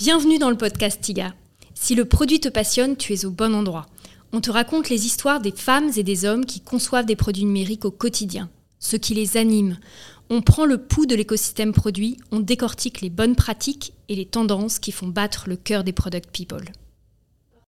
Bienvenue dans le podcast TIGA. Si le produit te passionne, tu es au bon endroit. On te raconte les histoires des femmes et des hommes qui conçoivent des produits numériques au quotidien, ce qui les anime. On prend le pouls de l'écosystème produit, on décortique les bonnes pratiques et les tendances qui font battre le cœur des product people.